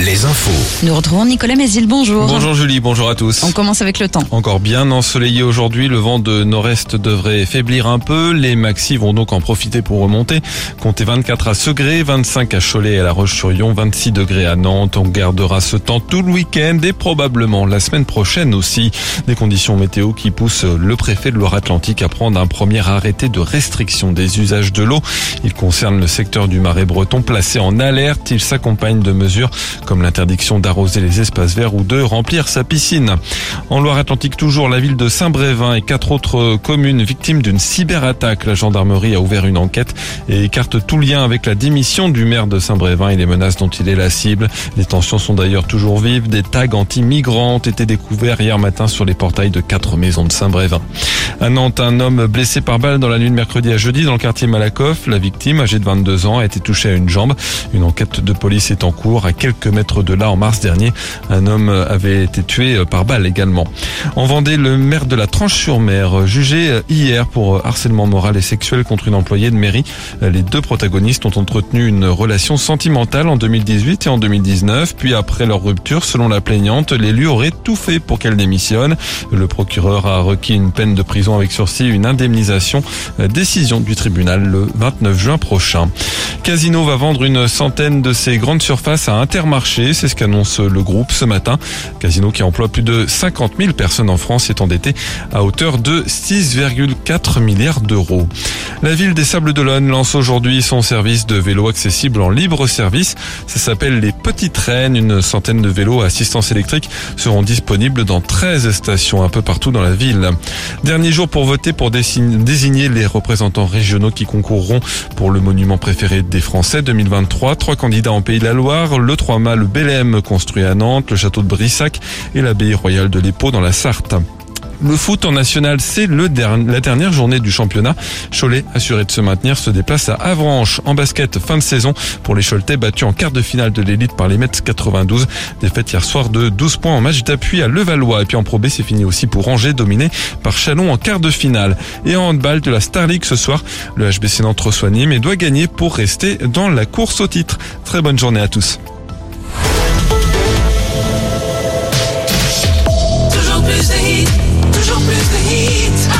les infos. Nous retrouvons Nicolas Mézil, bonjour. Bonjour Julie, bonjour à tous. On commence avec le temps. Encore bien ensoleillé aujourd'hui, le vent de nord-est devrait faiblir un peu. Les maxis vont donc en profiter pour remonter. Comptez 24 à Segré, 25 à Cholet et à La Roche-sur-Yon, 26 degrés à Nantes. On gardera ce temps tout le week-end et probablement la semaine prochaine aussi. Des conditions météo qui poussent le préfet de Loire-Atlantique à prendre un premier arrêté de restriction des usages de l'eau. Il concerne le secteur du marais breton placé en alerte. Il s'accompagne de mesures comme l'interdiction d'arroser les espaces verts ou de remplir sa piscine. En Loire-Atlantique toujours, la ville de Saint-Brévin et quatre autres communes victimes d'une cyberattaque. La gendarmerie a ouvert une enquête et écarte tout lien avec la démission du maire de Saint-Brévin et les menaces dont il est la cible. Les tensions sont d'ailleurs toujours vives. Des tags anti-migrants ont été découverts hier matin sur les portails de quatre maisons de Saint-Brévin. À Nantes, un homme blessé par balle dans la nuit de mercredi à jeudi dans le quartier Malakoff. La victime, âgée de 22 ans, a été touchée à une jambe. Une enquête de police est en cours à quelques de là en mars dernier. Un homme avait été tué par balle également. En Vendée, le maire de la Tranche-sur-Mer, jugé hier pour harcèlement moral et sexuel contre une employée de mairie. Les deux protagonistes ont entretenu une relation sentimentale en 2018 et en 2019. Puis après leur rupture, selon la plaignante, l'élu aurait tout fait pour qu'elle démissionne. Le procureur a requis une peine de prison avec sursis, une indemnisation. Décision du tribunal le 29 juin prochain. Casino va vendre une centaine de ses grandes surfaces à Intermarché, c'est ce qu'annonce le groupe ce matin. Casino qui emploie plus de 50 000 personnes en France est endetté à hauteur de 6,4 milliards d'euros. La ville des Sables d'Olonne lance aujourd'hui son service de vélo accessible en libre service. Ça s'appelle les Petites Traînes. Une centaine de vélos à assistance électrique seront disponibles dans 13 stations un peu partout dans la ville. Dernier jour pour voter pour désigner les représentants régionaux qui concourront pour le monument préféré des Français 2023. Trois candidats en Pays de la Loire, le 3 mâts, le Bélème construit à Nantes, le château de Brissac et l'abbaye royale de l'Épau dans la Sarthe le foot en national, c'est le dernier, la dernière journée du championnat. Cholet, assuré de se maintenir, se déplace à Avranches en basket fin de saison pour les Choletais battus en quart de finale de l'élite par les Mets 92. Défaite hier soir de 12 points en match d'appui à Levallois. Et puis en Pro B, c'est fini aussi pour Angers, dominé par Chalon en quart de finale. Et en handball de la Star League ce soir, le HBC Nantes reçoit Nîmes et doit gagner pour rester dans la course au titre. Très bonne journée à tous. the heat.